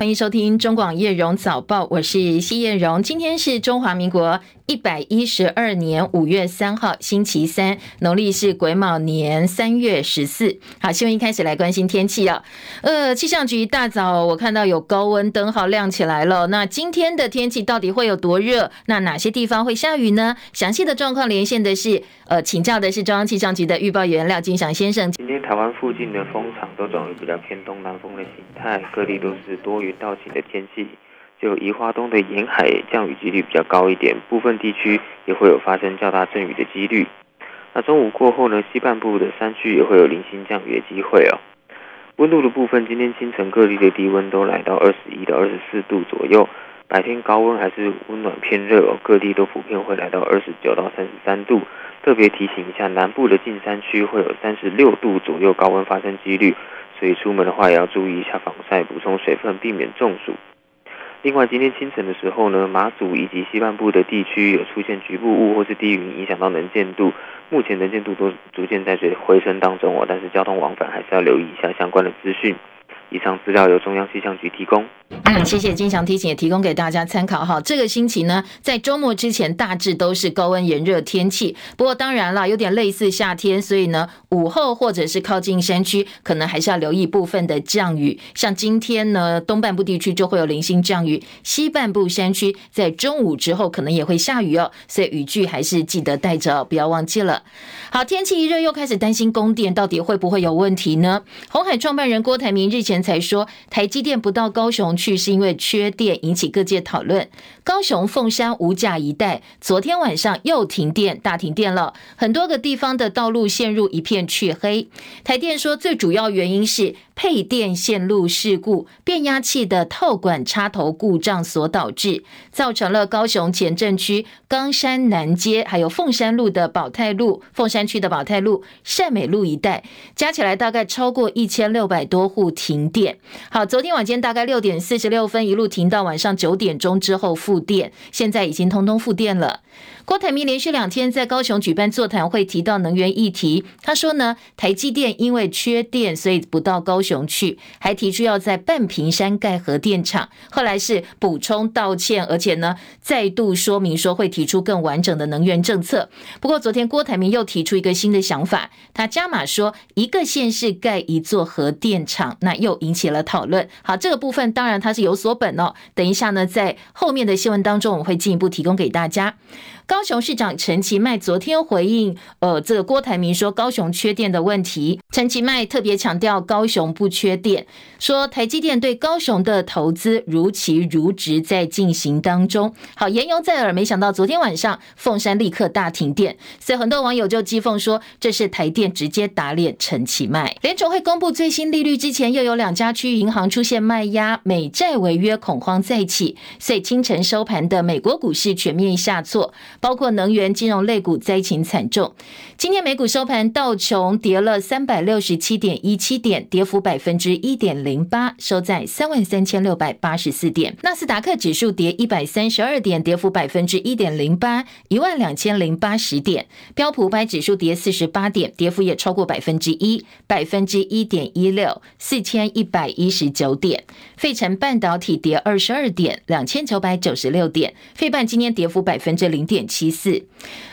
欢迎收听中广叶荣早报，我是谢叶荣。今天是中华民国一百一十二年五月三号，星期三，农历是癸卯年三月十四。好，新闻一开始来关心天气啊。呃，气象局一大早我看到有高温灯号亮起来了。那今天的天气到底会有多热？那哪些地方会下雨呢？详细的状况连线的是呃，请教的是中央气象局的预报员廖金祥先生。今天台湾附近的风场都转为比较偏东南风的形态，各地都是多云。到晴的天气，就宜花东的沿海降雨几率比较高一点，部分地区也会有发生较大阵雨的几率。那中午过后呢，西半部的山区也会有零星降雨的机会哦。温度的部分，今天清晨各地的低温都来到二十一到二十四度左右，白天高温还是温暖偏热哦，各地都普遍会来到二十九到三十三度。特别提醒一下，南部的近山区会有三十六度左右高温发生几率。所以出门的话也要注意一下防晒，补充水分，避免中暑。另外，今天清晨的时候呢，马祖以及西半部的地区有出现局部雾或是低云，影响到能见度。目前能见度都逐渐在回升当中哦，但是交通往返还是要留意一下相关的资讯。以上资料由中央气象局提供。嗯，谢谢金祥提醒，也提供给大家参考哈。这个星期呢，在周末之前大致都是高温炎热天气，不过当然了，有点类似夏天，所以呢，午后或者是靠近山区，可能还是要留意部分的降雨。像今天呢，东半部地区就会有零星降雨，西半部山区在中午之后可能也会下雨哦，所以雨具还是记得带着，不要忘记了。好，天气一热又开始担心供电到底会不会有问题呢？红海创办人郭台铭日前才说，台积电不到高雄去是因为缺电，引起各界讨论。高雄凤山五甲一带昨天晚上又停电，大停电了，很多个地方的道路陷入一片黢黑。台电说，最主要原因是配电线路事故，变压器的套管插头故障所导致，造成了高雄前镇区冈山南街还有凤山路的宝泰路、凤山区的宝泰路、善美路一带，加起来大概超过一千六百多户停电。好，昨天晚间大概六点四十六分，一路停到晚上九点钟之后复电，现在已经通通复电了。郭台铭连续两天在高雄举办座谈会，提到能源议题。他说呢，台积电因为缺电，所以不到高雄去，还提出要在半屏山盖核电厂。后来是补充道歉，而且呢，再度说明说会提出更完整的能源政策。不过昨天郭台铭又提出一个新的想法，他加码说一个县市盖一座核电厂，那又引起了讨论。好，这个部分当然他是有所本哦。等一下呢，在后面的新闻当中，我们会进一步提供给大家。高雄市长陈其迈昨天回应，呃，这个郭台铭说高雄缺电的问题，陈其迈特别强调高雄不缺电，说台积电对高雄的投资如期如质在进行当中。好，言犹在耳，没想到昨天晚上凤山立刻大停电，所以很多网友就讥讽说这是台电直接打脸陈其迈。联储会公布最新利率之前，又有两家区域银行出现卖压，美债违约恐慌再起，所以清晨收盘的美国股市全面下挫。包括能源、金融类股灾情惨重。今天美股收盘，道琼跌了三百六十七点一七点，跌幅百分之一点零八，收在三万三千六百八十四点。纳斯达克指数跌一百三十二点，跌幅百分之一点零八，一万两千零八十点。标普五百指数跌四十八点，跌幅也超过百分之一，百分之一点一六，四千一百一十九点。费城半导体跌二十二点，两千九百九十六点。费半今天跌幅百分之零点七四。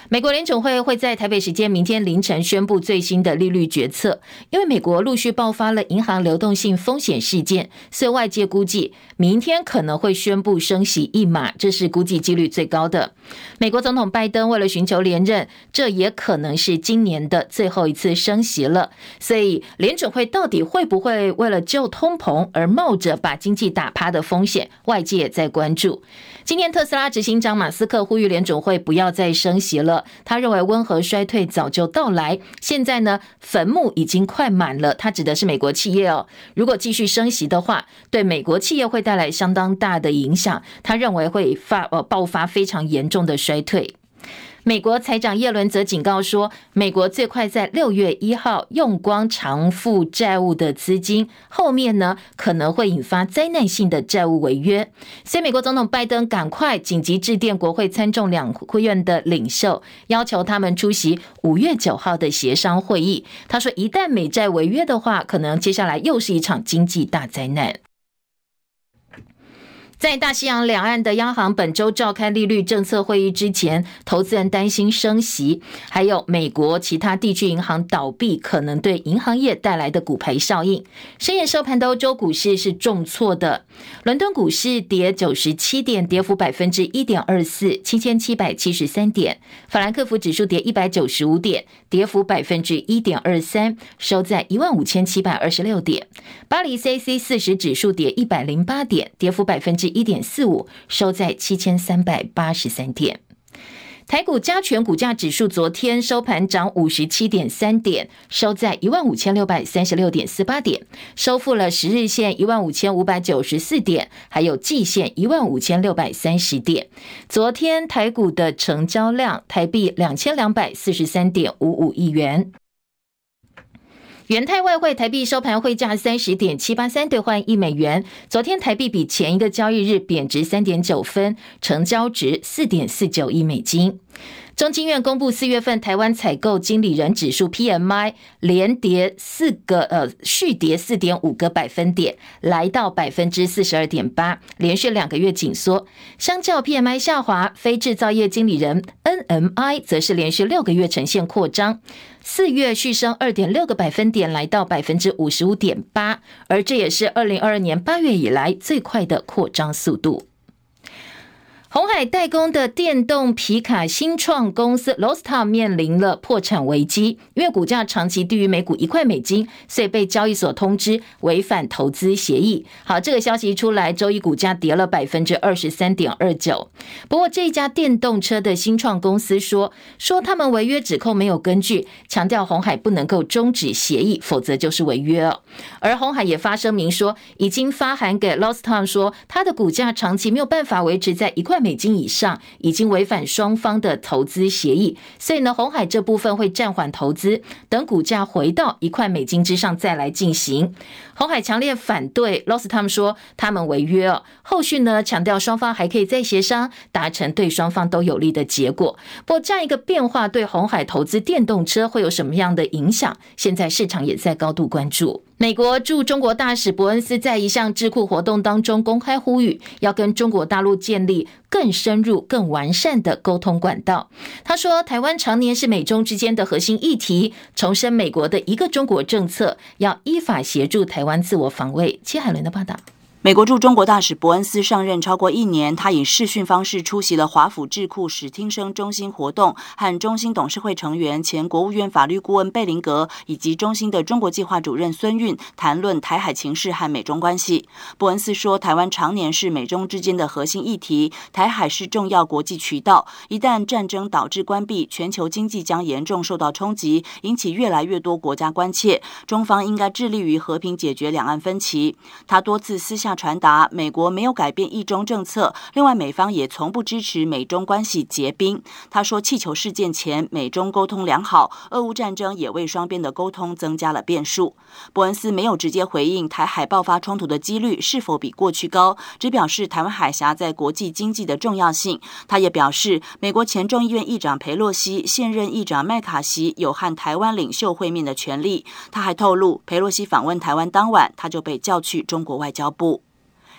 美国联准会会在台北时间明天凌晨宣布最新的利率决策，因为美国陆续爆发了银行流动性风险事件，所以外界估计明天可能会宣布升息一码，这是估计几率最高的。美国总统拜登为了寻求连任，这也可能是今年的最后一次升息了。所以联准会到底会不会为了救通膨而冒着把经济打趴的风险，外界也在关注。今天特斯拉执行长马斯克呼吁联准会不要再升息了。他认为温和衰退早就到来，现在呢，坟墓已经快满了。他指的是美国企业哦，如果继续升息的话，对美国企业会带来相当大的影响。他认为会发呃爆发非常严重的衰退。美国财长耶伦则警告说，美国最快在六月一号用光偿付债务的资金，后面呢可能会引发灾难性的债务违约。所以，美国总统拜登赶快紧急致电国会参众两院的领袖，要求他们出席五月九号的协商会议。他说，一旦美债违约的话，可能接下来又是一场经济大灾难。在大西洋两岸的央行本周召开利率政策会议之前，投资人担心升息，还有美国其他地区银行倒闭可能对银行业带来的骨牌效应。深夜收盘的欧洲股市是重挫的，伦敦股市跌九十七点，跌幅百分之一点二四，七千七百七十三点；法兰克福指数跌一百九十五点，跌幅百分之一点二三，收在一万五千七百二十六点；巴黎 c c 四十指数跌一百零八点，跌幅百分之一点四五，收在七千三百八十三点。台股加权股价指数昨天收盘涨五十七点三点，收在一万五千六百三十六点四八点，收复了十日线一万五千五百九十四点，还有季线一万五千六百三十点。昨天台股的成交量台币两千两百四十三点五五亿元。元泰外汇台币收盘汇价三十点七八三兑换一美元。昨天台币比前一个交易日贬值三点九分，成交值四点四九亿美金。中经院公布四月份台湾采购经理人指数 PMI 连跌四个呃续跌四点五个百分点，来到百分之四十二点八，连续两个月紧缩。相较 PMI 下滑，非制造业经理人 NMI 则是连续六个月呈现扩张，四月续升二点六个百分点，来到百分之五十五点八，而这也是二零二二年八月以来最快的扩张速度。鸿海代工的电动皮卡新创公司 Loston 面临了破产危机，因为股价长期低于每股一块美金，所以被交易所通知违反投资协议。好，这个消息一出来，周一股价跌了百分之二十三点二九。不过，这一家电动车的新创公司说，说他们违约指控没有根据，强调鸿海不能够终止协议，否则就是违约了。而鸿海也发声明说，已经发函给 Loston 说，他的股价长期没有办法维持在一块。美金以上已经违反双方的投资协议，所以呢，红海这部分会暂缓投资，等股价回到一块美金之上再来进行。红海强烈反对，Lost 他们说他们违约哦。后续呢，强调双方还可以再协商，达成对双方都有利的结果。不过这样一个变化对红海投资电动车会有什么样的影响？现在市场也在高度关注。美国驻中国大使伯恩斯在一项智库活动当中公开呼吁，要跟中国大陆建立更深入、更完善的沟通管道。他说，台湾常年是美中之间的核心议题，重申美国的一个中国政策，要依法协助台湾自我防卫。戚海伦的报道。美国驻中国大使伯恩斯上任超过一年，他以视讯方式出席了华府智库史汀生中心活动，和中心董事会成员、前国务院法律顾问贝林格以及中心的中国计划主任孙运谈论台海情势和美中关系。伯恩斯说，台湾常年是美中之间的核心议题，台海是重要国际渠道，一旦战争导致关闭，全球经济将严重受到冲击，引起越来越多国家关切。中方应该致力于和平解决两岸分歧。他多次私下。传达美国没有改变一中政策，另外美方也从不支持美中关系结冰。他说，气球事件前美中沟通良好，俄乌战争也为双边的沟通增加了变数。伯恩斯没有直接回应台海爆发冲突的几率是否比过去高，只表示台湾海峡在国际经济的重要性。他也表示，美国前众议院议长裴洛西、现任议长麦卡锡有和台湾领袖会面的权利。他还透露，裴洛西访问台湾当晚，他就被叫去中国外交部。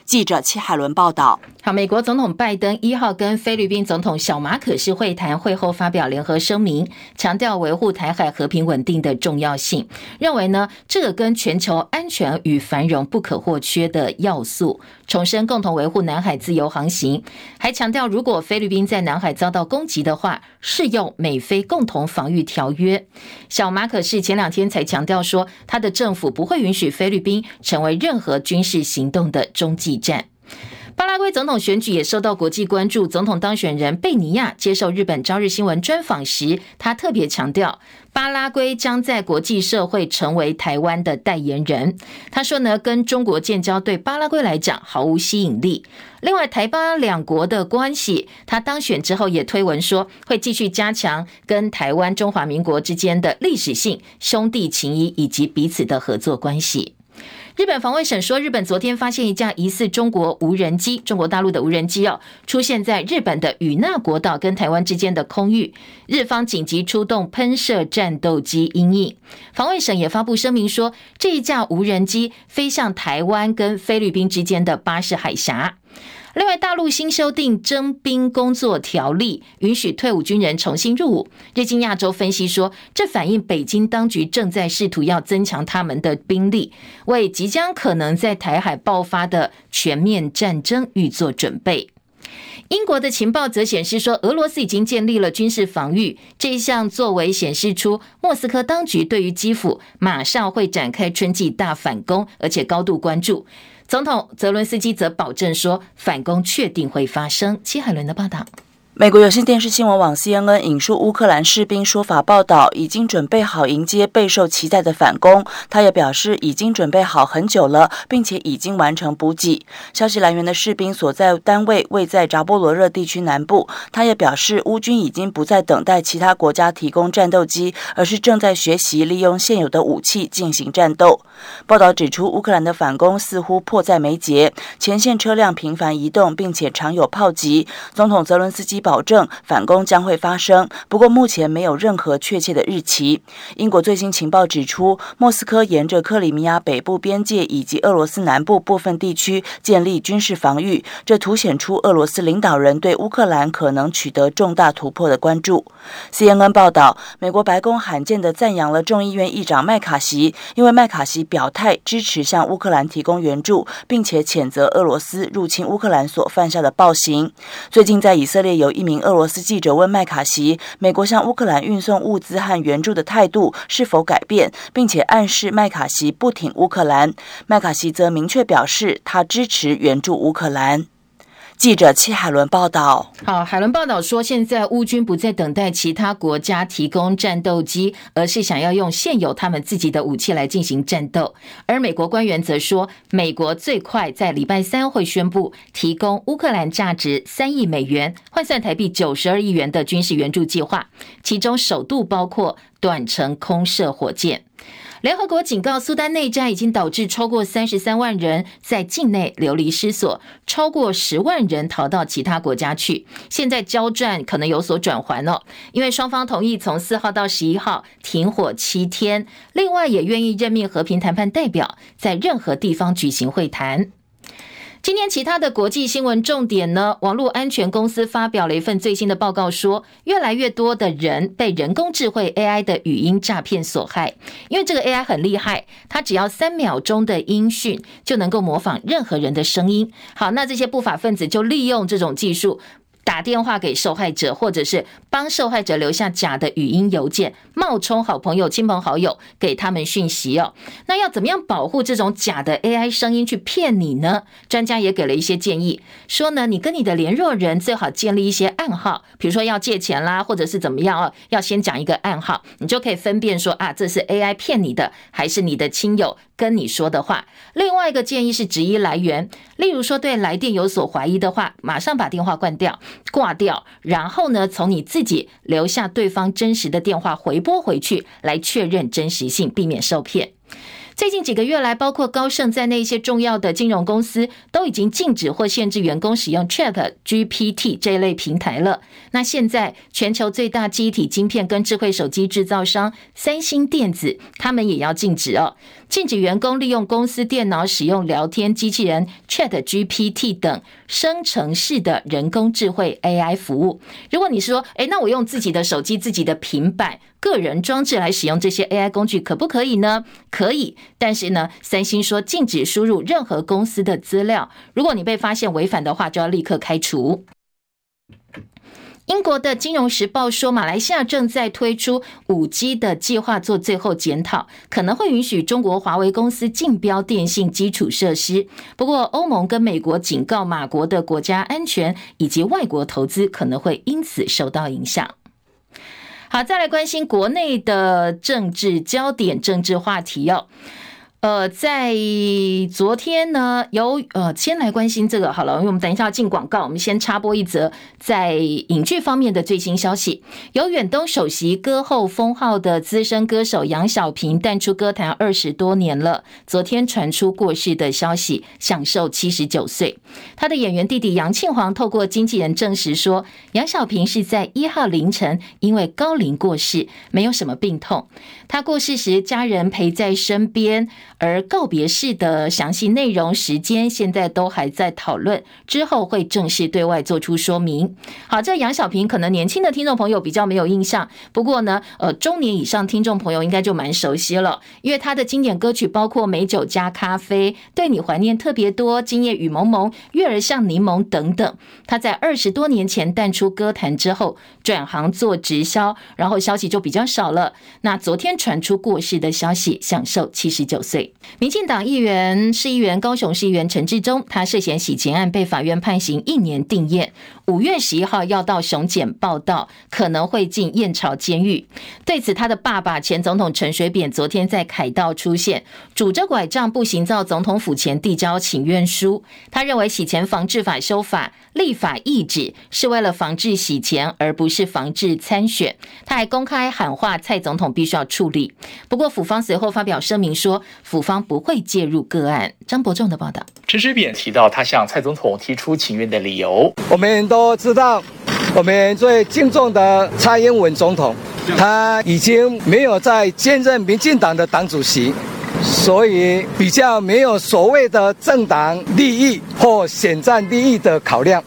记者戚海伦报道。好，美国总统拜登一号跟菲律宾总统小马可仕会谈，会后发表联合声明，强调维护台海和平稳定的重要性，认为呢，这个跟全球安全与繁荣不可或缺的要素，重申共同维护南海自由航行，还强调如果菲律宾在南海遭到攻击的话，适用美菲共同防御条约。小马可是前两天才强调说，他的政府不会允许菲律宾成为任何军事行动的中继战。巴拉圭总统选举也受到国际关注。总统当选人贝尼亚接受日本朝日新闻专访时，他特别强调，巴拉圭将在国际社会成为台湾的代言人。他说呢，跟中国建交对巴拉圭来讲毫无吸引力。另外，台巴两国的关系，他当选之后也推文说，会继续加强跟台湾中华民国之间的历史性兄弟情谊以及彼此的合作关系。日本防卫省说，日本昨天发现一架疑似中国无人机，中国大陆的无人机哦，出现在日本的与那国岛跟台湾之间的空域，日方紧急出动喷射战斗机因应。防卫省也发布声明说，这一架无人机飞向台湾跟菲律宾之间的巴士海峡。另外，大陆新修订征兵工作条例，允许退伍军人重新入伍。日经亚洲分析说，这反映北京当局正在试图要增强他们的兵力，为即将可能在台海爆发的全面战争预做准备。英国的情报则显示说，俄罗斯已经建立了军事防御。这一项作为显示出莫斯科当局对于基辅马上会展开春季大反攻，而且高度关注。总统泽伦斯基则保证说，反攻确定会发生。齐海伦的报道。美国有线电视新闻网 CNN 引述乌克兰士兵说法报道，已经准备好迎接备受期待的反攻。他也表示，已经准备好很久了，并且已经完成补给。消息来源的士兵所在单位位在扎波罗热地区南部。他也表示，乌军已经不再等待其他国家提供战斗机，而是正在学习利用现有的武器进行战斗。报道指出，乌克兰的反攻似乎迫在眉睫，前线车辆频繁移动，并且常有炮击。总统泽伦斯基。保证反攻将会发生，不过目前没有任何确切的日期。英国最新情报指出，莫斯科沿着克里米亚北部边界以及俄罗斯南部部分地区建立军事防御，这凸显出俄罗斯领导人对乌克兰可能取得重大突破的关注。CNN 报道，美国白宫罕见地赞扬了众议院议长麦卡锡，因为麦卡锡表态支持向乌克兰提供援助，并且谴责俄罗斯入侵乌克兰所犯下的暴行。最近在以色列有。一名俄罗斯记者问麦卡锡：“美国向乌克兰运送物资和援助的态度是否改变？”并且暗示麦卡锡不挺乌克兰。麦卡锡则明确表示，他支持援助乌克兰。记者戚海伦报道。好，海伦报道说，现在乌军不再等待其他国家提供战斗机，而是想要用现有他们自己的武器来进行战斗。而美国官员则说，美国最快在礼拜三会宣布提供乌克兰价值三亿美元（换算台币九十二亿元）的军事援助计划，其中首度包括短程空射火箭。联合国警告，苏丹内战已经导致超过三十三万人在境内流离失所，超过十万人逃到其他国家去。现在交战可能有所转圜哦，因为双方同意从四号到十一号停火七天，另外也愿意任命和平谈判代表，在任何地方举行会谈。今天其他的国际新闻重点呢？网络安全公司发表了一份最新的报告，说越来越多的人被人工智慧 AI 的语音诈骗所害。因为这个 AI 很厉害，它只要三秒钟的音讯就能够模仿任何人的声音。好，那这些不法分子就利用这种技术。打电话给受害者，或者是帮受害者留下假的语音邮件，冒充好朋友、亲朋好友给他们讯息哦。那要怎么样保护这种假的 AI 声音去骗你呢？专家也给了一些建议，说呢，你跟你的联络人最好建立一些暗号，比如说要借钱啦，或者是怎么样哦，要先讲一个暗号，你就可以分辨说啊，这是 AI 骗你的，还是你的亲友跟你说的话。另外一个建议是质疑来源，例如说对来电有所怀疑的话，马上把电话关掉。挂掉，然后呢，从你自己留下对方真实的电话回拨回去，来确认真实性，避免受骗。最近几个月来，包括高盛在内一些重要的金融公司都已经禁止或限制员工使用 Chat GPT 这一类平台了。那现在，全球最大记忆体晶片跟智慧手机制造商三星电子，他们也要禁止哦。禁止员工利用公司电脑使用聊天机器人 Chat GPT 等生成式的人工智慧 AI 服务。如果你说，诶，那我用自己的手机、自己的平板、个人装置来使用这些 AI 工具，可不可以呢？可以，但是呢，三星说禁止输入任何公司的资料。如果你被发现违反的话，就要立刻开除。英国的《金融时报》说，马来西亚正在推出五 G 的计划做最后检讨，可能会允许中国华为公司竞标电信基础设施。不过，欧盟跟美国警告马国的国家安全以及外国投资可能会因此受到影响。好，再来关心国内的政治焦点、政治话题哦。呃，在昨天呢，由呃，先来关心这个好了，因为我们等一下要进广告，我们先插播一则在影剧方面的最新消息。由远东首席歌后封号的资深歌手杨小萍淡出歌坛二十多年了，昨天传出过世的消息，享寿七十九岁。他的演员弟弟杨庆煌透过经纪人证实说，杨小萍是在一号凌晨因为高龄过世，没有什么病痛。他过世时，家人陪在身边。而告别式的详细内容、时间现在都还在讨论，之后会正式对外做出说明。好，这杨小萍可能年轻的听众朋友比较没有印象，不过呢，呃，中年以上听众朋友应该就蛮熟悉了，因为他的经典歌曲包括《美酒加咖啡》、《对你怀念特别多》、《今夜雨蒙蒙》、《月儿像柠檬》等等。他在二十多年前淡出歌坛之后，转行做直销，然后消息就比较少了。那昨天传出过世的消息，享寿七十九岁。民进党议员、市议员、高雄市议员陈志忠，他涉嫌洗钱案被法院判刑一年定谳，五月十一号要到熊检报到，可能会进燕巢监狱。对此，他的爸爸前总统陈水扁昨天在凯道出现，拄着拐杖步行到总统府前递交请愿书。他认为洗钱防治法修法立法意旨是为了防治洗钱，而不是防治参选。他还公开喊话蔡总统必须要处理。不过，府方随后发表声明说，府方不会介入个案。张伯仲的报道。陈水扁提到他向蔡总统提出请愿的理由，我们都知道，我们最敬重的蔡英文总统，他已经没有在兼任民进党的党主席，所以比较没有所谓的政党利益或选战利益的考量，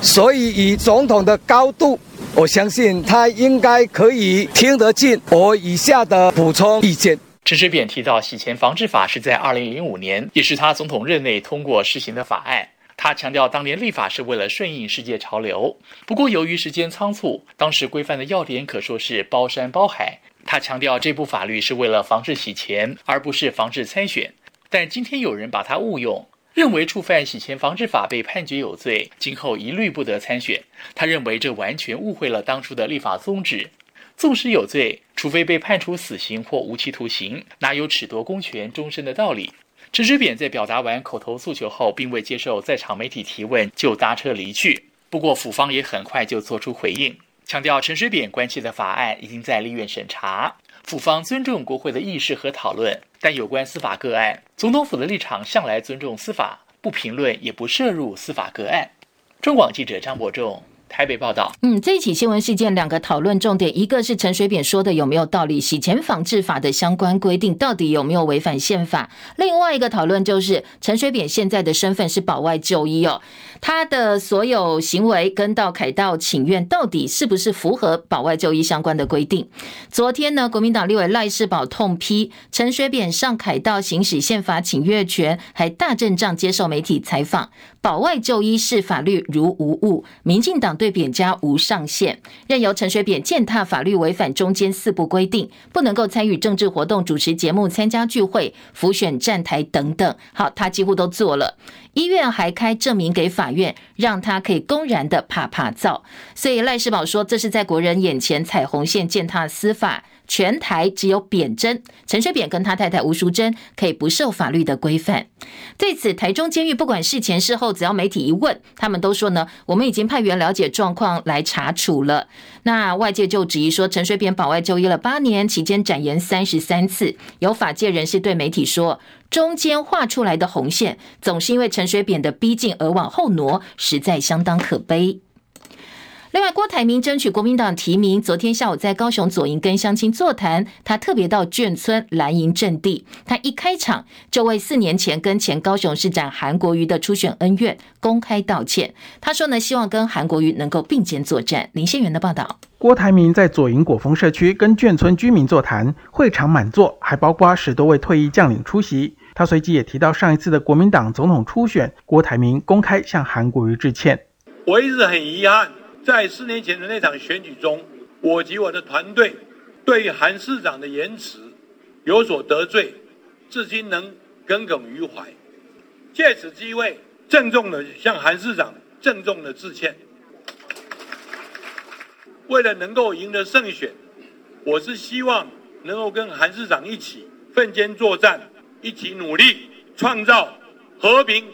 所以以总统的高度，我相信他应该可以听得进我以下的补充意见。陈水扁提到，洗钱防治法是在二零零五年，也是他总统任内通过施行的法案。他强调，当年立法是为了顺应世界潮流。不过，由于时间仓促，当时规范的要点可说是包山包海。他强调，这部法律是为了防治洗钱，而不是防治参选。但今天有人把它误用，认为触犯洗钱防治法被判决有罪，今后一律不得参选。他认为这完全误会了当初的立法宗旨。纵使有罪，除非被判处死刑或无期徒刑，哪有褫夺公权终身的道理？陈水扁在表达完口头诉求后，并未接受在场媒体提问，就搭车离去。不过，府方也很快就做出回应，强调陈水扁关切的法案已经在立院审查，府方尊重国会的议事和讨论，但有关司法个案，总统府的立场向来尊重司法，不评论也不涉入司法个案。中广记者张伯仲。台北报道，嗯，这一起新闻事件两个讨论重点，一个是陈水扁说的有没有道理，洗钱防治法的相关规定到底有没有违反宪法？另外一个讨论就是陈水扁现在的身份是保外就医哦，他的所有行为跟到凯道请愿到底是不是符合保外就医相关的规定？昨天呢，国民党立委赖士葆痛批陈水扁上凯道行使宪法请愿权，还大阵仗接受媒体采访。保外就医视法律如无物，民进党对扁家无上限，任由陈水扁践踏法律，违反中间四不规定，不能够参与政治活动、主持节目、参加聚会、浮选站台等等。好，他几乎都做了。医院还开证明给法院，让他可以公然的趴趴走。所以赖世宝说，这是在国人眼前踩红线，践踏司法。全台只有扁珍陈水扁跟他太太吴淑珍可以不受法律的规范。对此，台中监狱不管事前事后，只要媒体一问，他们都说呢，我们已经派员了解状况来查处了。那外界就质疑说，陈水扁保外就医了八年，期间展延三十三次。有法界人士对媒体说，中间画出来的红线总是因为陈水扁的逼近而往后挪，实在相当可悲。另外，郭台铭争取国民党提名，昨天下午在高雄左营跟乡亲座谈，他特别到眷村蓝营阵地，他一开场就为四年前跟前高雄市长韩国瑜的初选恩怨公开道歉。他说呢，希望跟韩国瑜能够并肩作战。林先元的报道，郭台铭在左营果丰社区跟眷村居民座谈，会场满座，还包括十多位退役将领出席。他随即也提到上一次的国民党总统初选，郭台铭公开向韩国瑜致歉。我一直很遗憾。在四年前的那场选举中，我及我的团队对韩市长的言辞有所得罪，至今能耿耿于怀。借此机会，郑重的向韩市长郑重的致歉。为了能够赢得胜选，我是希望能够跟韩市长一起奋肩作战，一起努力创造和平、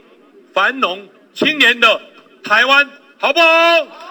繁荣、青年的台湾，好不好？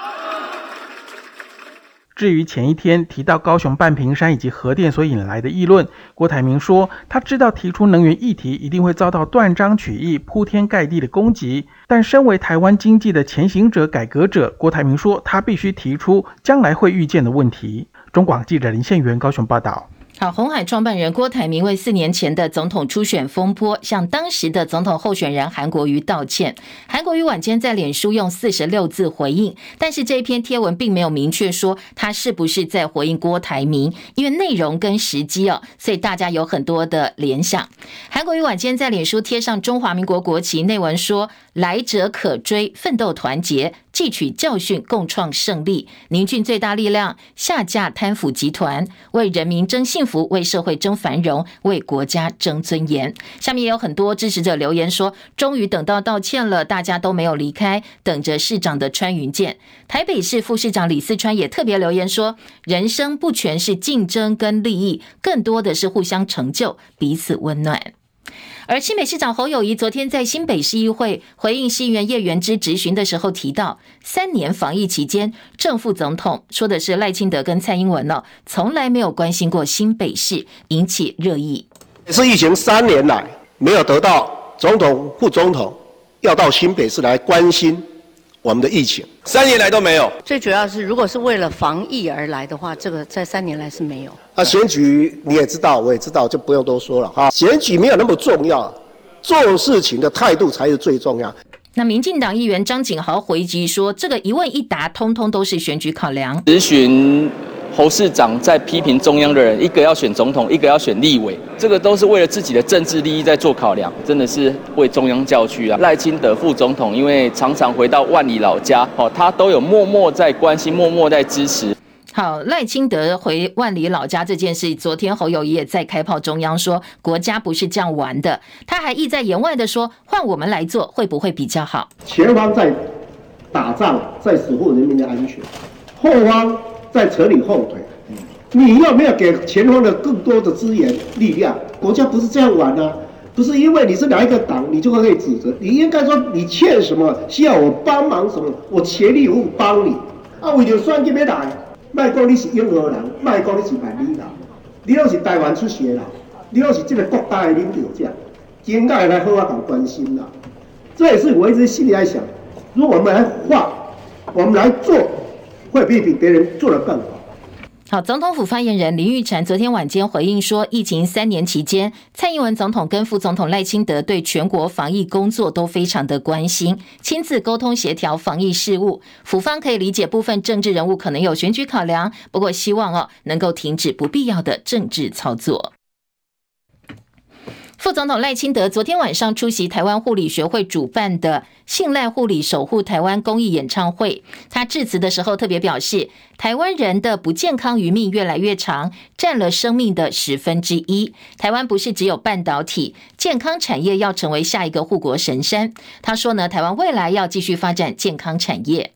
至于前一天提到高雄半屏山以及核电所引来的议论，郭台铭说他知道提出能源议题一定会遭到断章取义、铺天盖地的攻击，但身为台湾经济的前行者、改革者，郭台铭说他必须提出将来会遇见的问题。中广记者林宪元高雄报道。好，红海创办人郭台铭为四年前的总统初选风波向当时的总统候选人韩国瑜道歉。韩国瑜晚间在脸书用四十六字回应，但是这一篇贴文并没有明确说他是不是在回应郭台铭，因为内容跟时机哦，所以大家有很多的联想。韩国瑜晚间在脸书贴上中华民国国旗，内文说：“来者可追，奋斗团结。”汲取教训，共创胜利，凝聚最大力量，下架贪腐集团，为人民争幸福，为社会争繁荣，为国家争尊严。下面也有很多支持者留言说：“终于等到道歉了，大家都没有离开，等着市长的穿云箭。”台北市副市长李四川也特别留言说：“人生不全是竞争跟利益，更多的是互相成就，彼此温暖。”而新北市长侯友谊昨天在新北市议会回应市议员叶元之质询的时候提到，三年防疫期间，正副总统说的是赖清德跟蔡英文呢，从来没有关心过新北市，引起热议。是疫情三年来没有得到总统、副总统要到新北市来关心。我们的疫情三年来都没有。最主要是，如果是为了防疫而来的话，这个在三年来是没有。啊，选举你也知道，我也知道，就不用多说了哈。选举没有那么重要，做事情的态度才是最重要。那民进党议员张景豪回击说，这个一问一答，通通都是选举考量。咨询。侯市长在批评中央的人，一个要选总统，一个要选立委，这个都是为了自己的政治利益在做考量，真的是为中央叫屈啊！赖清德副总统因为常常回到万里老家，哦，他都有默默在关心，默默在支持。好，赖清德回万里老家这件事，昨天侯友宜也在开炮中央说，国家不是这样玩的，他还意在言外的说，换我们来做会不会比较好？前方在打仗，在守护人民的安全，后方。在扯你后腿，你要没有给前方的更多的资源力量？国家不是这样玩的，不是因为你是哪一个党，你就会可以指责。你应该说你欠什么，需要我帮忙什么，我全力以赴帮你。啊，为了选这边来，卖讲你是英国人，卖讲你是万里人，你都是台湾出血的，你都是这个国家的领导者，应该来好好搞关心的。这也是我一直心里在想，如果我们来画，我们来做。会比比别人做得更好。好，总统府发言人林玉婵昨天晚间回应说，疫情三年期间，蔡英文总统跟副总统赖清德对全国防疫工作都非常的关心，亲自沟通协调防疫事务。府方可以理解部分政治人物可能有选举考量，不过希望哦能够停止不必要的政治操作。副总统赖清德昨天晚上出席台湾护理学会主办的“信赖护理，守护台湾”公益演唱会，他致辞的时候特别表示，台湾人的不健康余命越来越长，占了生命的十分之一。台湾不是只有半导体，健康产业要成为下一个护国神山。他说呢，台湾未来要继续发展健康产业。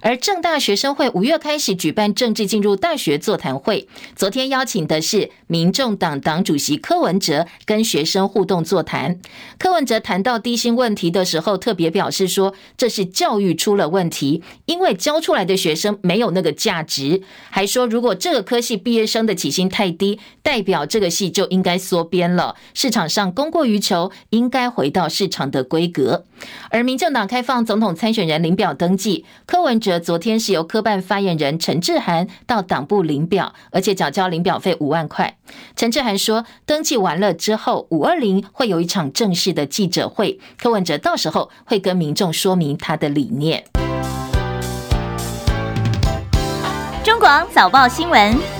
而正大学生会五月开始举办政治进入大学座谈会，昨天邀请的是民众党党主席柯文哲跟学生互动座谈。柯文哲谈到低薪问题的时候，特别表示说，这是教育出了问题，因为教出来的学生没有那个价值。还说，如果这个科系毕业生的起薪太低，代表这个系就应该缩编了。市场上供过于求，应该回到市场的规格。而民众党开放总统参选人领表登记，柯文哲。昨天是由科办发言人陈志涵到党部领表，而且缴交领表费五万块。陈志涵说，登记完了之后，五二零会有一场正式的记者会，柯文哲到时候会跟民众说明他的理念。中广早报新闻。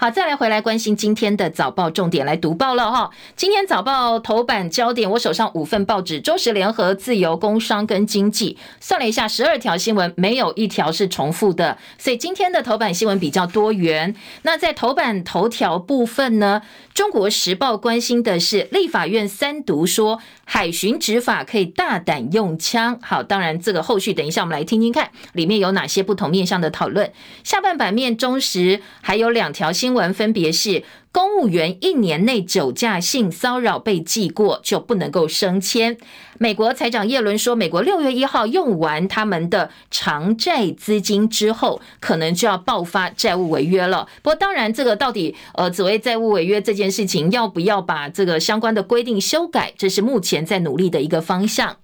好，再来回来关心今天的早报重点，来读报了哈。今天早报头版焦点，我手上五份报纸，中时联合、自由、工商跟经济，算了一下，十二条新闻没有一条是重复的，所以今天的头版新闻比较多元。那在头版头条部分呢，中国时报关心的是立法院三读说海巡执法可以大胆用枪。好，当然这个后续等一下我们来听听看里面有哪些不同面向的讨论。下半版面中时还有两条新。新闻分别是公务员一年内酒驾性骚扰被记过就不能够升迁。美国财长耶伦说，美国六月一号用完他们的偿债资金之后，可能就要爆发债务违约了。不过，当然这个到底呃，所谓债务违约这件事情，要不要把这个相关的规定修改，这是目前在努力的一个方向。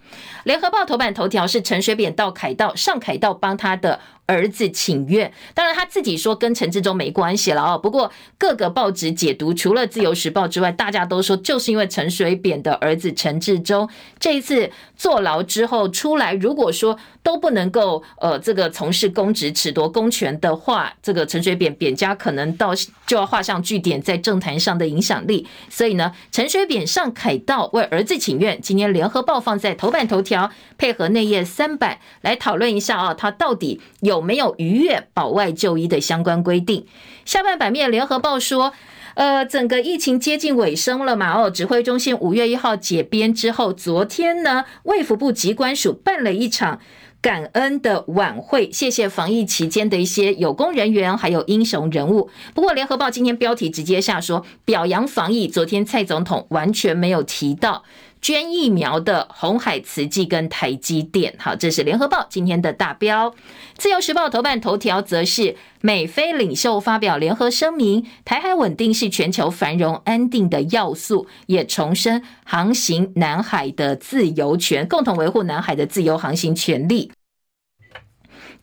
联合报头版头条是陈水扁到凯道上凯道帮他的儿子请愿，当然他自己说跟陈志忠没关系了哦。不过各个报纸解读，除了自由时报之外，大家都说就是因为陈水扁的儿子陈志忠这一次坐牢之后出来，如果说都不能够呃这个从事公职、褫夺公权的话，这个陈水扁扁家可能到就要画上句点在政坛上的影响力。所以呢，陈水扁上凯道为儿子请愿，今天联合报放在头版头条，配合内页三版来讨论一下啊，他到底有没有逾越保外就医的相关规定？下半版面，联合报说，呃，整个疫情接近尾声了嘛？哦，指挥中心五月一号解编之后，昨天呢，卫福部机关署办了一场感恩的晚会，谢谢防疫期间的一些有功人员，还有英雄人物。不过，联合报今天标题直接下说，表扬防疫，昨天蔡总统完全没有提到。捐疫苗的红海、慈济跟台积电，好，这是联合报今天的大标。自由时报头版头条则是美菲领袖发表联合声明，台海稳定是全球繁荣安定的要素，也重申航行南海的自由权，共同维护南海的自由航行权利。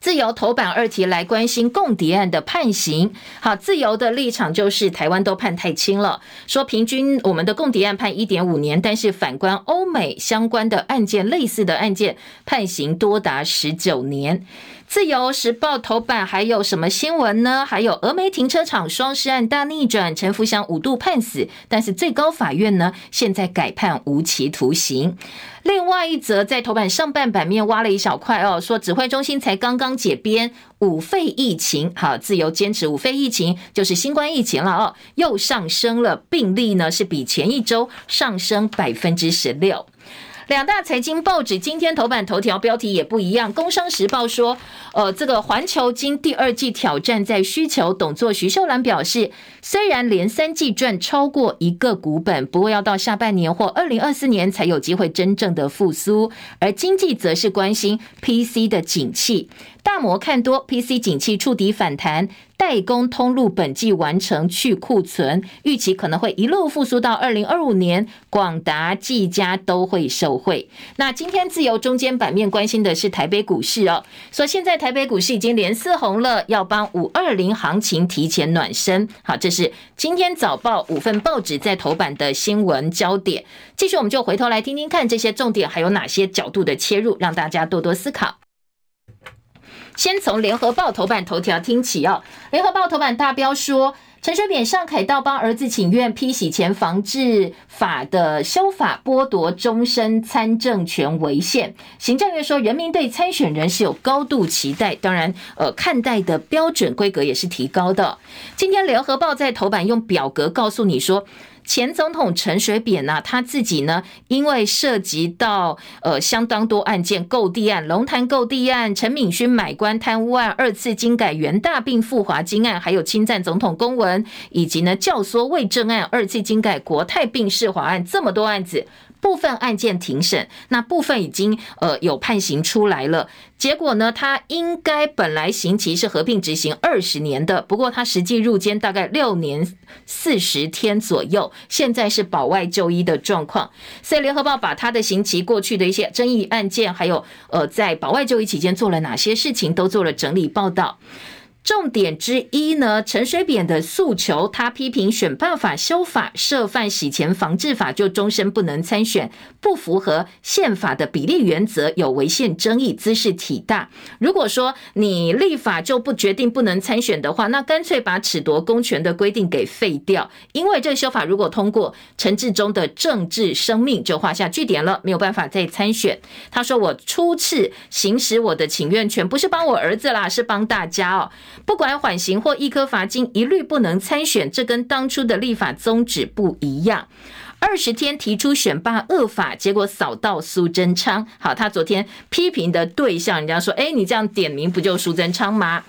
自由头版二题来关心共谍案的判刑。好，自由的立场就是台湾都判太轻了，说平均我们的共谍案判一点五年，但是反观欧美相关的案件，类似的案件判刑多达十九年。自由时报头版还有什么新闻呢？还有峨眉停车场双尸案大逆转，陈福祥五度判死，但是最高法院呢，现在改判无期徒刑。另外一则在头版上半版面挖了一小块哦，说指挥中心才刚刚解编五肺疫情，好，自由坚持五肺疫情就是新冠疫情了哦，又上升了病例呢，是比前一周上升百分之十六。两大财经报纸今天头版头条标题也不一样，《工商时报》说，呃，这个环球晶第二季挑战在需求，董座徐秀兰表示，虽然连三季赚超过一个股本，不过要到下半年或二零二四年才有机会真正的复苏，而经济则是关心 PC 的景气。大摩看多 PC 景气触底反弹，代工通路本季完成去库存，预期可能会一路复苏到二零二五年。广达、技嘉都会受惠。那今天自由中间版面关心的是台北股市哦，说现在台北股市已经连四红了，要帮五二零行情提前暖身。好，这是今天早报五份报纸在头版的新闻焦点。继续，我们就回头来听听看这些重点还有哪些角度的切入，让大家多多思考。先从联合报头版头条听起哦。联合报头版大标说，陈水扁上凯道帮儿子请愿批洗钱防治法的修法，剥夺终身参政权违宪。行政院说，人民对参选人是有高度期待，当然，呃，看待的标准规格也是提高的。今天联合报在头版用表格告诉你说。前总统陈水扁呢、啊，他自己呢，因为涉及到呃相当多案件，购地案、龙潭购地案、陈敏勋买官贪污案、二次金改元大病复华金案，还有侵占总统公文，以及呢教唆未正案、二次金改国泰病世华案，这么多案子。部分案件庭审，那部分已经呃有判刑出来了。结果呢，他应该本来刑期是合并执行二十年的，不过他实际入监大概六年四十天左右，现在是保外就医的状况。所以联合报把他的刑期、过去的一些争议案件，还有呃在保外就医期间做了哪些事情，都做了整理报道。重点之一呢，陈水扁的诉求，他批评选办法修法涉犯洗钱防治法，就终身不能参选，不符合宪法的比例原则，有违宪争议，兹事体大。如果说你立法就不决定不能参选的话，那干脆把褫夺公权的规定给废掉，因为这个修法如果通过，陈志忠的政治生命就画下句点了，没有办法再参选。他说：“我初次行使我的请愿权，不是帮我儿子啦，是帮大家哦。”不管缓刑或一科罚金，一律不能参选，这跟当初的立法宗旨不一样。二十天提出选罢恶法，结果扫到苏贞昌。好，他昨天批评的对象，人家说，哎，你这样点名不就苏贞昌吗？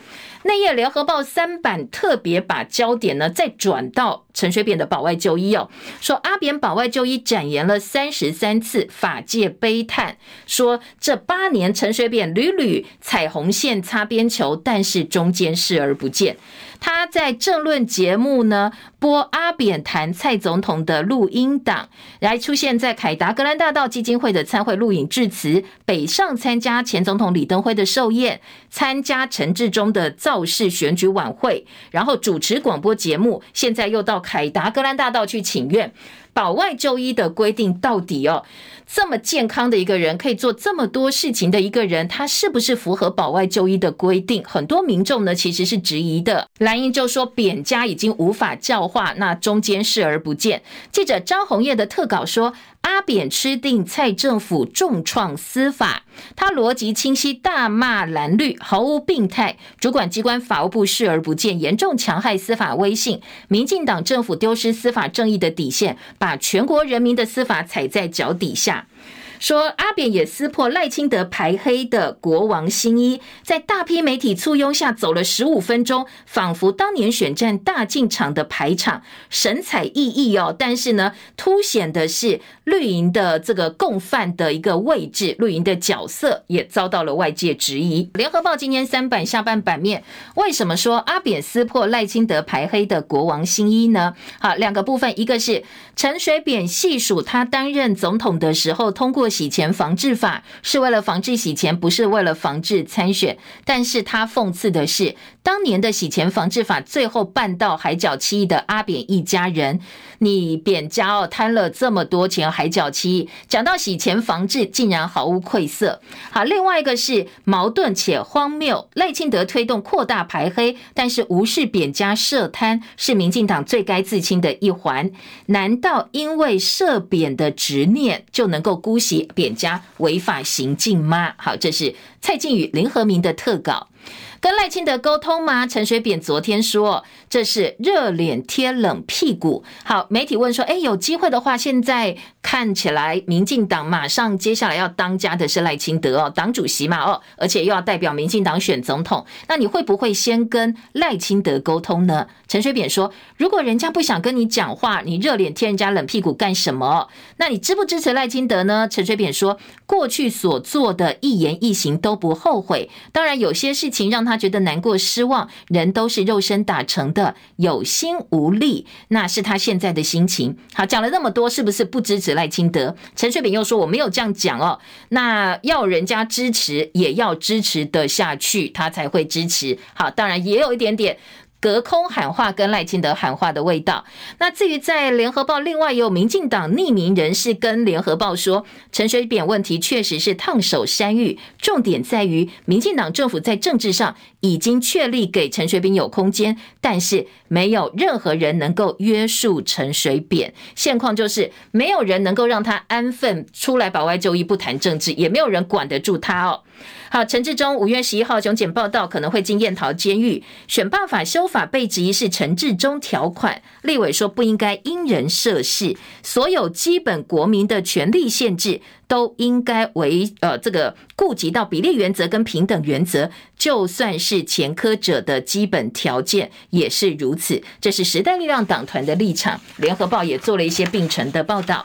内页联合报三版特别把焦点呢再转到陈水扁的保外就医哦，说阿扁保外就医展延了三十三次，法界悲叹，说这八年陈水扁屡屡踩红线擦边球，但是中间视而不见。他在政论节目呢播阿扁谈蔡总统的录音档，来出现在凯达格兰大道基金会的参会录影致辞，北上参加前总统李登辉的寿宴，参加陈志忠的造势选举晚会，然后主持广播节目，现在又到凯达格兰大道去请愿。保外就医的规定到底哦，这么健康的一个人可以做这么多事情的一个人，他是不是符合保外就医的规定？很多民众呢其实是质疑的。蓝营就说扁家已经无法教化，那中间视而不见。记者张红叶的特稿说。阿扁吃定蔡政府重创司法，他逻辑清晰，大骂蓝绿毫无病态，主管机关法务部视而不见，严重戕害司法威信。民进党政府丢失司法正义的底线，把全国人民的司法踩在脚底下。说阿扁也撕破赖清德排黑的国王新衣，在大批媒体簇拥下走了十五分钟，仿佛当年选战大进场的排场，神采奕奕哦。但是呢，凸显的是绿营的这个共犯的一个位置，绿营的角色也遭到了外界质疑。联合报今天三版下半版面，为什么说阿扁撕破赖清德排黑的国王新衣呢？好，两个部分，一个是陈水扁细数他担任总统的时候通过。洗钱防治法是为了防治洗钱，不是为了防治参选。但是他讽刺的是，当年的洗钱防治法最后办到海角七亿的阿扁一家人，你扁家哦贪了这么多钱，海角七亿，讲到洗钱防治竟然毫无愧色。好，另外一个是矛盾且荒谬，赖清德推动扩大排黑，但是无视扁家涉贪，是民进党最该自清的一环。难道因为涉扁的执念就能够姑息扁家违法行径吗？好，这是蔡靖宇、林和明的特稿。跟赖清德沟通吗？陈水扁昨天说这是热脸贴冷屁股。好，媒体问说，哎，有机会的话，现在看起来民进党马上接下来要当家的是赖清德哦，党主席嘛哦，而且又要代表民进党选总统，那你会不会先跟赖清德沟通呢？陈水扁说，如果人家不想跟你讲话，你热脸贴人家冷屁股干什么？那你支不支持赖清德呢？陈水扁说，过去所做的一言一行都不后悔，当然有些事情让他。他觉得难过、失望，人都是肉身打成的，有心无力，那是他现在的心情。好，讲了那么多，是不是不支持赖清德？陈水扁又说我没有这样讲哦，那要人家支持，也要支持得下去，他才会支持。好，当然也有一点点。隔空喊话跟赖清德喊话的味道。那至于在联合报，另外也有民进党匿名人士跟联合报说，陈水扁问题确实是烫手山芋，重点在于民进党政府在政治上已经确立给陈水扁有空间，但是没有任何人能够约束陈水扁。现况就是没有人能够让他安分出来保外就医，不谈政治，也没有人管得住他哦。好，陈志忠五月十一号熊检报道可能会进燕桃监狱。选罢法修法被质疑是陈志忠条款，立委说不应该因人设事，所有基本国民的权利限制都应该为呃这个顾及到比例原则跟平等原则，就算是前科者的基本条件也是如此。这是时代力量党团的立场，联合报也做了一些并陈的报道。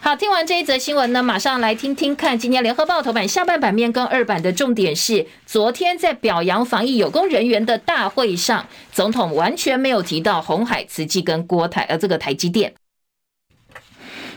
好，听完这一则新闻呢，马上来听听看今天联合报头版下半版面跟二版的重点是，昨天在表扬防疫有功人员的大会上，总统完全没有提到红海、慈济跟郭台，呃，这个台积电。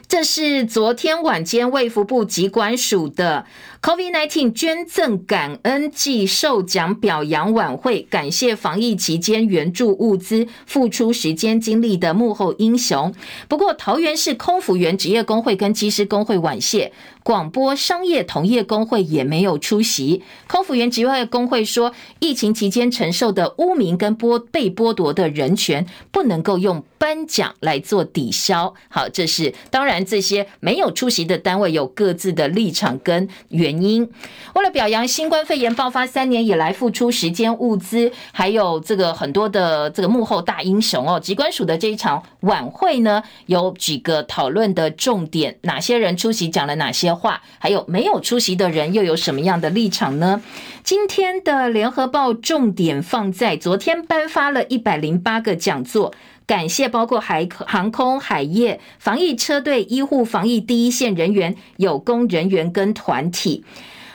这是昨天晚间卫福部疾管署的 COVID-19 捐赠感恩暨授奖表扬晚会，感谢防疫期间援助物资、付出时间精力的幕后英雄。不过，桃园市空服员职业工会跟机师工会婉谢。广播商业同业工会也没有出席。空服员职业工会说，疫情期间承受的污名跟剥被剥夺的人权，不能够用颁奖来做抵消。好，这是当然。这些没有出席的单位有各自的立场跟原因。为了表扬新冠肺炎爆发三年以来付出时间、物资，还有这个很多的这个幕后大英雄哦，疾管署的这一场晚会呢，有几个讨论的重点，哪些人出席讲了哪些话，还有没有出席的人又有什么样的立场呢？今天的联合报重点放在昨天颁发了一百零八个讲座。感谢包括海航空、海业、防疫车队、医护防疫第一线人员、有功人员跟团体。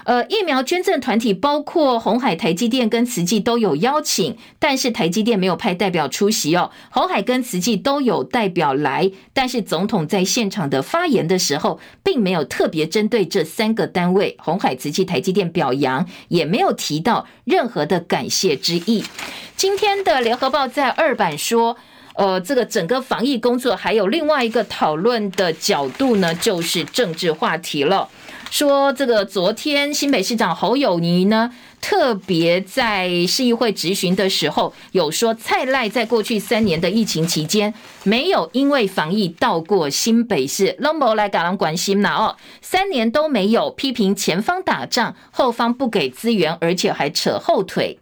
呃，疫苗捐赠团体包括红海、台积电跟慈济都有邀请，但是台积电没有派代表出席哦。红海跟慈济都有代表来，但是总统在现场的发言的时候，并没有特别针对这三个单位——红海、慈济、台积电表扬，也没有提到任何的感谢之意。今天的联合报在二版说。呃，这个整个防疫工作还有另外一个讨论的角度呢，就是政治话题了。说这个昨天新北市长侯友宜呢，特别在市议会质询的时候，有说蔡赖在过去三年的疫情期间，没有因为防疫到过新北市，拢无来港人关心呐哦，三年都没有批评前方打仗，后方不给资源，而且还扯后腿。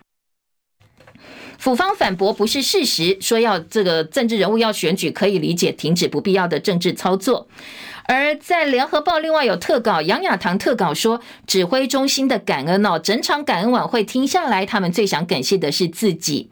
府方反驳不是事实，说要这个政治人物要选举可以理解，停止不必要的政治操作。而在联合报另外有特稿，杨雅棠特稿说，指挥中心的感恩哦，整场感恩晚会听下来，他们最想感谢的是自己。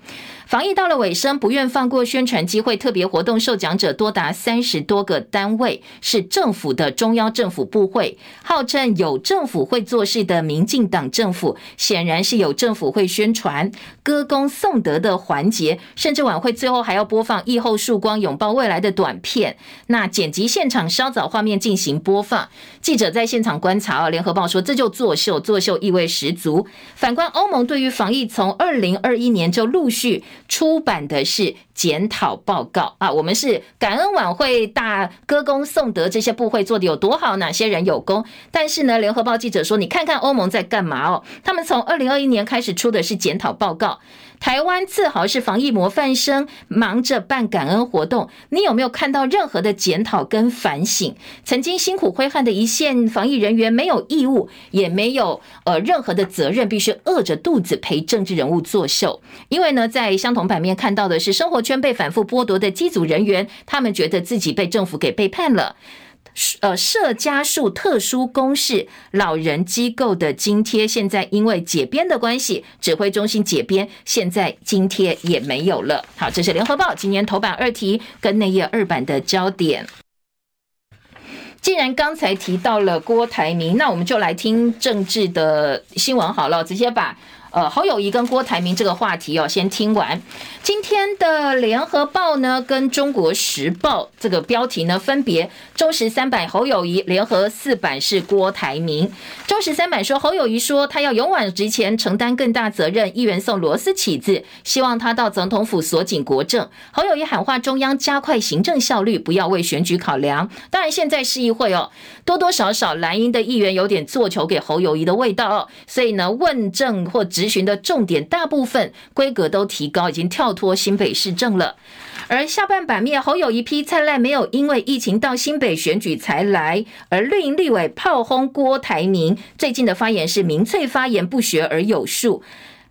防疫到了尾声，不愿放过宣传机会。特别活动受奖者多达三十多个单位，是政府的中央政府部会，号称有政府会做事的民进党政府，显然是有政府会宣传、歌功颂德的环节。甚至晚会最后还要播放“疫后曙光，拥抱未来”的短片。那剪辑现场稍早画面进行播放。记者在现场观察，哦，联合报说这就作秀，作秀意味十足。反观欧盟对于防疫，从二零二一年就陆续。出版的是检讨报告啊，我们是感恩晚会大歌功颂德，这些部会做的有多好，哪些人有功？但是呢，联合报记者说，你看看欧盟在干嘛哦？他们从二零二一年开始出的是检讨报告。台湾自豪是防疫模范生，忙着办感恩活动。你有没有看到任何的检讨跟反省？曾经辛苦挥汗的一线防疫人员，没有义务，也没有呃任何的责任，必须饿着肚子陪政治人物作秀。因为呢，在相同版面看到的是生活圈被反复剥夺的机组人员，他们觉得自己被政府给背叛了。呃，社家数特殊公示老人机构的津贴，现在因为解编的关系，指挥中心解编，现在津贴也没有了。好，这是联合报今年头版二题跟内页二版的焦点。既然刚才提到了郭台铭，那我们就来听政治的新闻好了，直接把。呃，侯友谊跟郭台铭这个话题哦，先听完。今天的联合报呢，跟中国时报这个标题呢，分别中时三版侯友谊，联合四版是郭台铭。中时三版说侯友谊说他要勇往直前，承担更大责任。议员送螺丝起子，希望他到总统府锁紧国政。侯友谊喊话中央加快行政效率，不要为选举考量。当然，现在市议会哦，多多少少蓝营的议员有点做球给侯友谊的味道哦，所以呢，问政或。执行的重点大部分规格都提高，已经跳脱新北市政了。而下半版面，好有一批灿烂没有因为疫情到新北选举才来，而绿营立委炮轰郭台铭，最近的发言是民粹发言，不学而有术。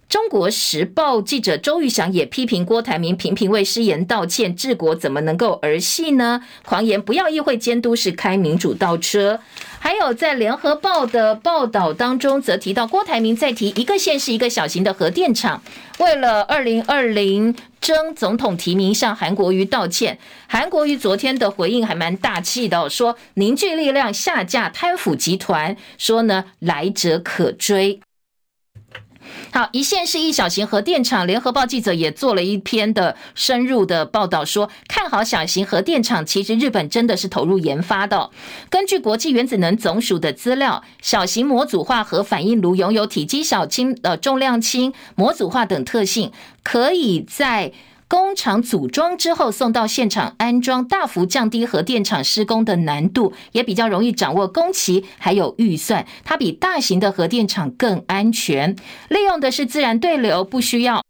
中国时报记者周玉祥也批评郭台铭频频为失言道歉，治国怎么能够儿戏呢？狂言不要议会监督是开民主倒车。还有在联合报的报道当中，则提到郭台铭在提一个县市一个小型的核电厂，为了二零二零争总统提名向韩国瑜道歉。韩国瑜昨天的回应还蛮大气的，说凝聚力量下架贪腐集团，说呢来者可追。好，一线是一小型核电厂，联合报记者也做了一篇的深入的报道，说看好小型核电厂。其实日本真的是投入研发的。根据国际原子能总署的资料，小型模组化核反应炉拥有体积小、轻呃重量轻、模组化等特性，可以在。工厂组装之后送到现场安装，大幅降低核电厂施工的难度，也比较容易掌握工期还有预算。它比大型的核电厂更安全，利用的是自然对流，不需要。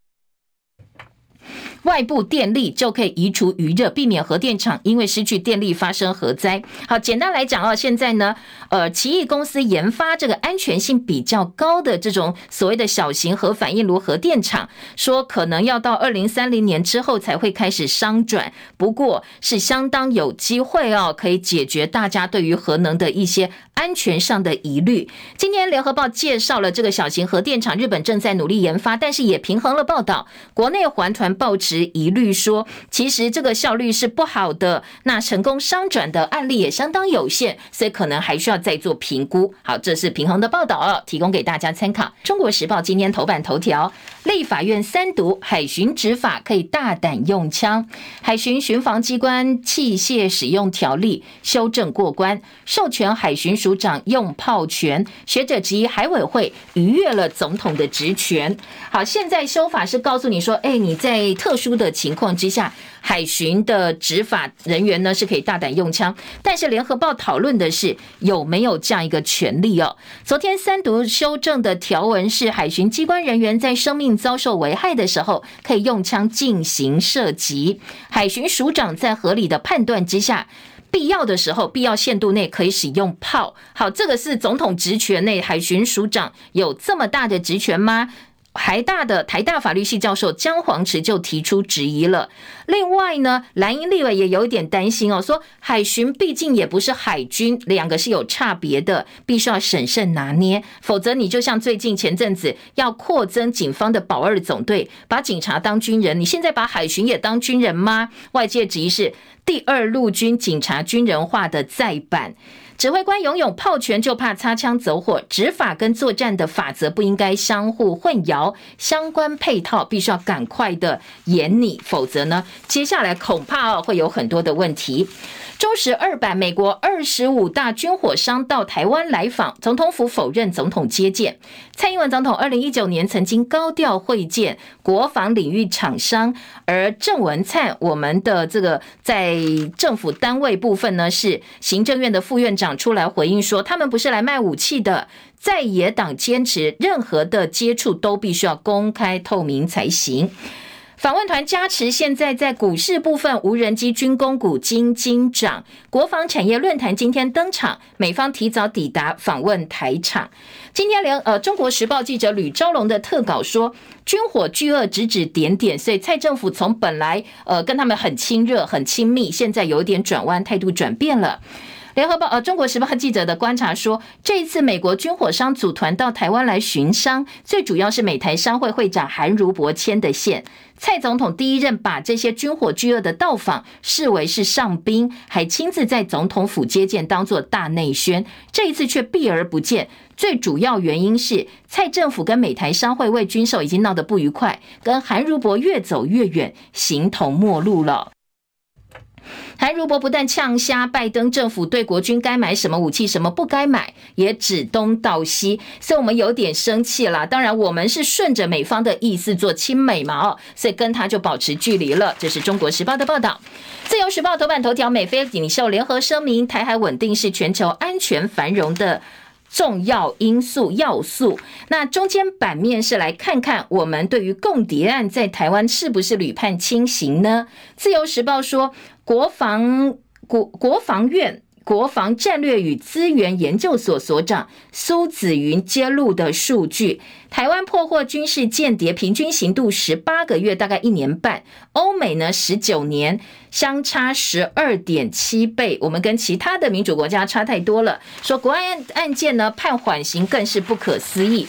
外部电力就可以移除余热，避免核电厂因为失去电力发生核灾。好，简单来讲啊，现在呢，呃，奇异公司研发这个安全性比较高的这种所谓的小型核反应炉核电厂，说可能要到二零三零年之后才会开始商转，不过是相当有机会哦，可以解决大家对于核能的一些安全上的疑虑。今天联合报介绍了这个小型核电厂，日本正在努力研发，但是也平衡了报道，国内环团报纸。疑虑说，其实这个效率是不好的，那成功商转的案例也相当有限，所以可能还需要再做评估。好，这是平衡的报道哦，提供给大家参考。中国时报今天头版头条：立法院三读海巡执法可以大胆用枪，海巡巡防机关器械使用条例修正过关，授权海巡署长用炮权。学者质疑海委会逾越了总统的职权。好，现在修法是告诉你说，哎，你在特殊的情况之下，海巡的执法人员呢是可以大胆用枪，但是联合报讨论的是有没有这样一个权利哦。昨天三读修正的条文是，海巡机关人员在生命遭受危害的时候，可以用枪进行射击；海巡署长在合理的判断之下，必要的时候，必要限度内可以使用炮。好，这个是总统职权内海巡署长有这么大的职权吗？台大的台大法律系教授姜黄池就提出质疑了。另外呢，蓝营立委也有一点担心哦，说海巡毕竟也不是海军，两个是有差别的，必须要审慎拿捏，否则你就像最近前阵子要扩增警方的保二总队，把警察当军人，你现在把海巡也当军人吗？外界质疑是第二陆军警察军人化的再版。指挥官拥有炮权，就怕擦枪走火。执法跟作战的法则不应该相互混淆，相关配套必须要赶快的研拟，否则呢，接下来恐怕会有很多的问题。中时二版，美国二十五大军火商到台湾来访，总统府否认总统接见。蔡英文总统二零一九年曾经高调会见国防领域厂商，而郑文灿，我们的这个在政府单位部分呢，是行政院的副院长出来回应说，他们不是来卖武器的。在野党坚持任何的接触都必须要公开透明才行。访问团加持，现在在股市部分，无人机军工股金金涨。国防产业论坛今天登场，美方提早抵达访问台场。今天连呃，中国时报记者吕昭龙的特稿说，军火巨鳄指指点点，所以蔡政府从本来呃跟他们很亲热、很亲密，现在有点转弯，态度转变了。联合报呃，中国时报记者的观察说，这一次美国军火商组团到台湾来巡商，最主要是美台商会会长韩如博牵的线。蔡总统第一任把这些军火巨鳄的到访视为是上宾，还亲自在总统府接见，当作大内宣。这一次却避而不见，最主要原因是蔡政府跟美台商会为军售已经闹得不愉快，跟韩如博越走越远，形同陌路了。韩如博不但呛瞎拜登政府对国军该买什么武器，什么不该买，也指东道西，所以我们有点生气啦。当然，我们是顺着美方的意思做亲美嘛，哦，所以跟他就保持距离了。这是中国时报的报道。自由时报头版头条：美菲领袖联合声明，台海稳定是全球安全繁荣的重要因素要素。那中间版面是来看看我们对于共谍案在台湾是不是屡判轻刑呢？自由时报说。国防国国防院国防战略与资源研究所所长苏子云揭露的数据，台湾破获军事间谍平均刑度十八个月，大概一年半；欧美呢十九年，相差十二点七倍。我们跟其他的民主国家差太多了。说国安案件呢判缓刑更是不可思议。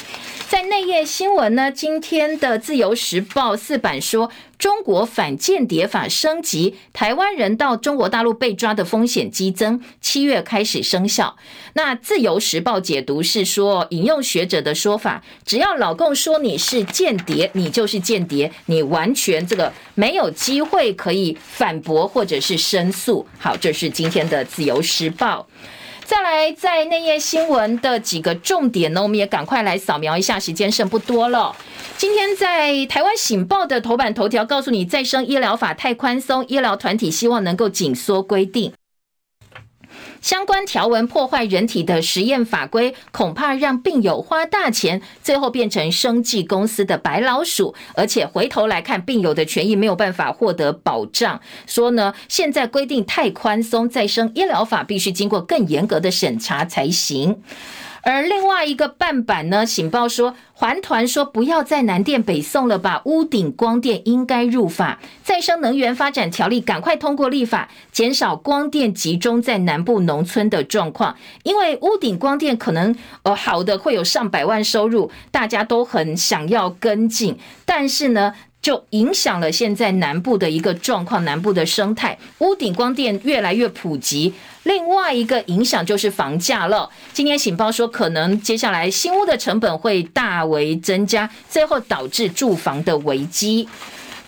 在内页新闻呢，今天的自由时报四版说。中国反间谍法升级，台湾人到中国大陆被抓的风险激增，七月开始生效。那自由时报解读是说，引用学者的说法，只要老共说你是间谍，你就是间谍，你完全这个没有机会可以反驳或者是申诉。好，这是今天的自由时报。再来，在内页新闻的几个重点呢，我们也赶快来扫描一下，时间剩不多了。今天在台湾醒报的头版头条告诉你，再生医疗法太宽松，医疗团体希望能够紧缩规定。相关条文破坏人体的实验法规，恐怕让病友花大钱，最后变成生技公司的白老鼠，而且回头来看，病友的权益没有办法获得保障。说呢，现在规定太宽松，再生医疗法必须经过更严格的审查才行。而另外一个半版呢，醒报说，环团说不要再南电北送了吧，屋顶光电应该入法，再生能源发展条例赶快通过立法，减少光电集中在南部农村的状况，因为屋顶光电可能呃好的会有上百万收入，大家都很想要跟进，但是呢。就影响了现在南部的一个状况，南部的生态，屋顶光电越来越普及。另外一个影响就是房价了。今天醒报说，可能接下来新屋的成本会大为增加，最后导致住房的危机。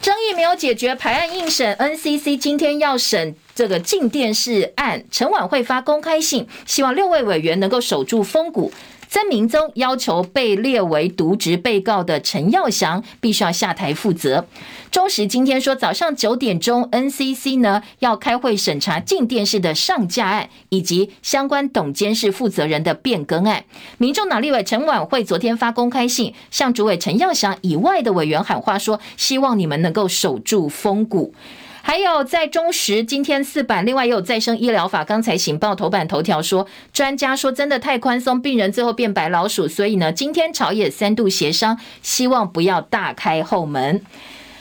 争议没有解决，排案应审，NCC 今天要审这个镜电视案，陈琬惠发公开信，希望六位委员能够守住风骨。曾明宗要求被列为渎职被告的陈耀祥必须要下台负责。中时今天说，早上九点钟，NCC 呢要开会审查镜电视的上架案以及相关董监事负责人的变更案。民众党立委陈婉惠昨天发公开信，向主委陈耀祥以外的委员喊话说，希望你们能够守住风骨。还有在中时今天四版，另外也有再生医疗法。刚才醒报头版头条说，专家说真的太宽松，病人最后变白老鼠。所以呢，今天朝野三度协商，希望不要大开后门。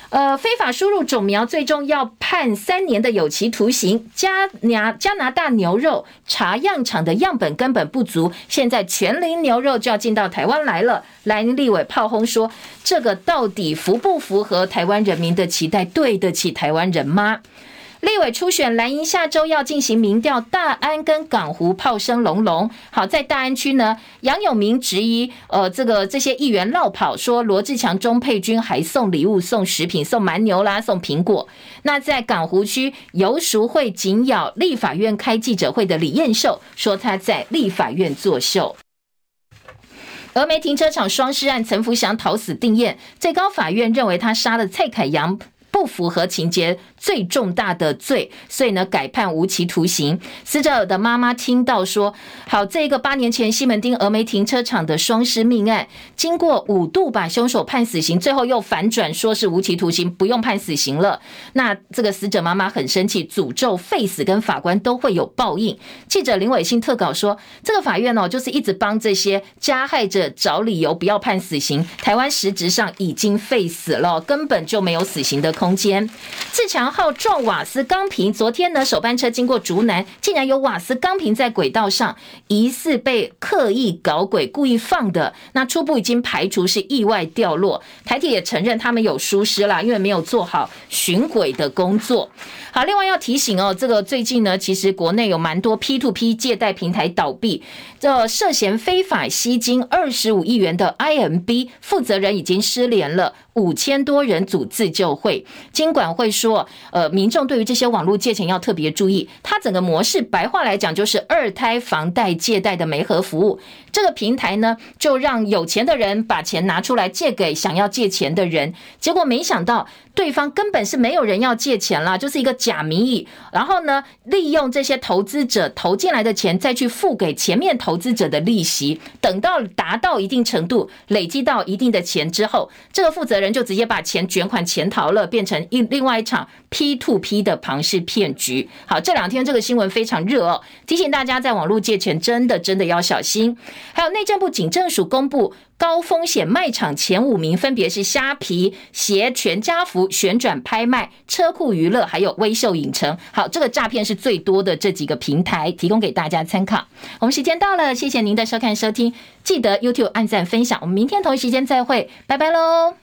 呃，非法输入种苗，最终要判三年的有期徒刑。加拿加拿大牛肉查样厂的样本根本不足，现在全龄牛肉就要进到台湾来了。蓝立伟炮轰说，这个到底符不符合台湾人民的期待？对得起台湾人吗？立委初选蓝营下周要进行民调，大安跟港湖炮声隆隆。好，在大安区呢，杨永明质疑，呃，这个这些议员落跑，说罗志强、钟沛君还送礼物、送食品、送蛮牛啦、送苹果。那在港湖区游淑慧紧咬立法院开记者会的李彦秀，说他在立法院作秀。峨眉停车场双尸案，陈福祥讨死定谳，最高法院认为他杀了蔡凯阳，不符合情节。最重大的罪，所以呢，改判无期徒刑。死者的妈妈听到说，好，这个八年前西门町峨眉停车场的双尸命案，经过五度把凶手判死刑，最后又反转说是无期徒刑，不用判死刑了。那这个死者妈妈很生气，诅咒废死跟法官都会有报应。记者林伟信特稿说，这个法院哦，就是一直帮这些加害者找理由不要判死刑。台湾实质上已经废死了，根本就没有死刑的空间。自强号撞瓦斯钢瓶，昨天呢，首班车经过竹南，竟然有瓦斯钢瓶在轨道上，疑似被刻意搞鬼、故意放的。那初步已经排除是意外掉落。台铁也承认他们有疏失啦，因为没有做好巡轨的工作。好，另外要提醒哦，这个最近呢，其实国内有蛮多 P2P 借贷平台倒闭，这涉嫌非法吸金二十五亿元的 IMB 负责人已经失联了，五千多人组自救会。经管会说，呃，民众对于这些网络借钱要特别注意，它整个模式白话来讲就是二胎房贷借贷的媒合服务。这个平台呢，就让有钱的人把钱拿出来借给想要借钱的人，结果没想到。对方根本是没有人要借钱啦，就是一个假名义，然后呢，利用这些投资者投进来的钱，再去付给前面投资者的利息。等到达到一定程度，累积到一定的钱之后，这个负责人就直接把钱卷款潜逃了，变成一另外一场 P to P 的庞氏骗局。好，这两天这个新闻非常热哦，提醒大家在网络借钱真的真的要小心。还有内政部警政署公布。高风险卖场前五名分别是虾皮、鞋、全家福、旋转拍卖、车库娱乐，还有微秀影城。好，这个诈骗是最多的这几个平台，提供给大家参考。我们时间到了，谢谢您的收看收听，记得 YouTube 按赞分享。我们明天同一时间再会，拜拜喽。